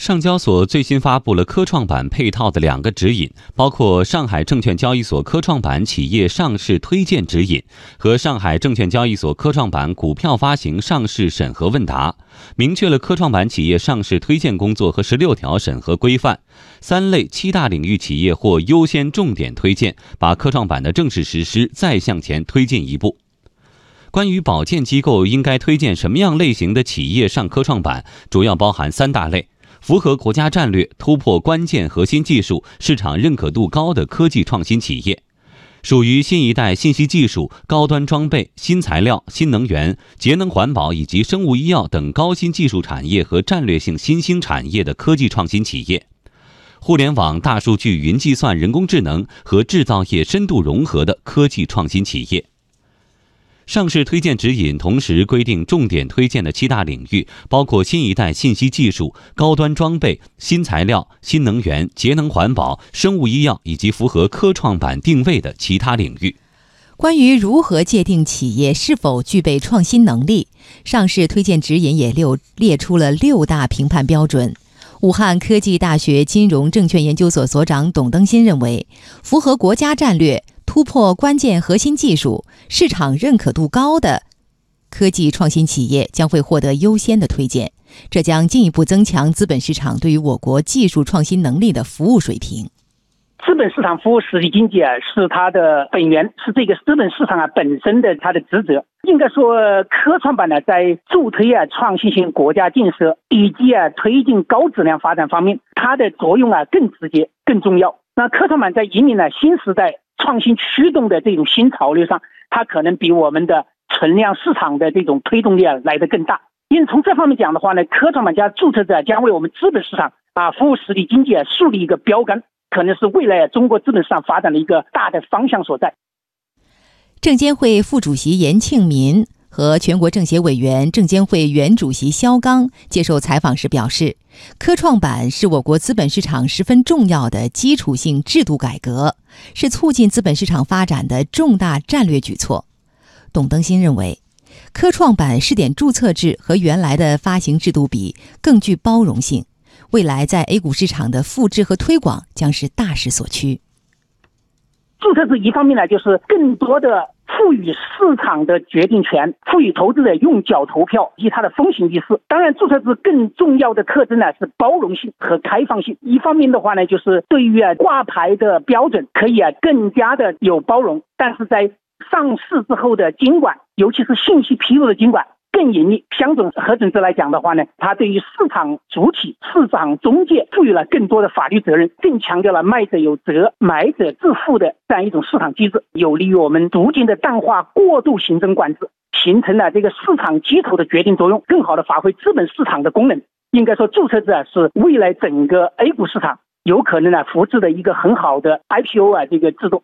上交所最新发布了科创板配套的两个指引，包括《上海证券交易所科创板企业上市推荐指引》和《上海证券交易所科创板股票发行上市审核问答》，明确了科创板企业上市推荐工作和十六条审核规范。三类七大领域企业或优先重点推荐，把科创板的正式实施再向前推进一步。关于保荐机构应该推荐什么样类型的企业上科创板，主要包含三大类。符合国家战略、突破关键核心技术、市场认可度高的科技创新企业，属于新一代信息技术、高端装备、新材料、新能源、节能环保以及生物医药等高新技术产业和战略性新兴产业的科技创新企业，互联网、大数据、云计算、人工智能和制造业深度融合的科技创新企业。上市推荐指引同时规定，重点推荐的七大领域包括新一代信息技术、高端装备、新材料、新能源、节能环保、生物医药以及符合科创板定位的其他领域。关于如何界定企业是否具备创新能力，上市推荐指引也六列出了六大评判标准。武汉科技大学金融证券研究所所长董登新认为，符合国家战略。突破关键核心技术、市场认可度高的科技创新企业将会获得优先的推荐，这将进一步增强资本市场对于我国技术创新能力的服务水平。资本市场服务实体经济啊，是它的本源，是这个资本市场啊本身的它的职责。应该说，科创板呢，在助推啊创新型国家建设以及啊推进高质量发展方面，它的作用啊更直接、更重要。那科创板在引领了新时代。创新驱动的这种新潮流上，它可能比我们的存量市场的这种推动力啊来得更大。因为从这方面讲的话呢，科创板加注册者将为我们资本市场啊服务实体经济啊树立一个标杆，可能是未来中国资本市场发展的一个大的方向所在。证监会副主席严庆民。和全国政协委员、证监会原主席肖钢接受采访时表示，科创板是我国资本市场十分重要的基础性制度改革，是促进资本市场发展的重大战略举措。董登新认为，科创板试点注册制和原来的发行制度比更具包容性，未来在 A 股市场的复制和推广将是大势所趋。注册制一方面呢，就是更多的。赋予市场的决定权，赋予投资者用脚投票以及它的风险意识。当然，注册制更重要的特征呢是包容性和开放性。一方面的话呢，就是对于啊挂牌的标准可以啊更加的有包容，但是在上市之后的监管，尤其是信息披露的监管。更严厉，相准核准制来讲的话呢，它对于市场主体、市场中介赋予了更多的法律责任，更强调了卖者有责、买者自负的这样一种市场机制，有利于我们逐渐的淡化过度行政管制，形成了这个市场基础的决定作用，更好的发挥资本市场的功能。应该说，注册制啊是未来整个 A 股市场有可能呢复制的一个很好的 IPO 啊这个制度。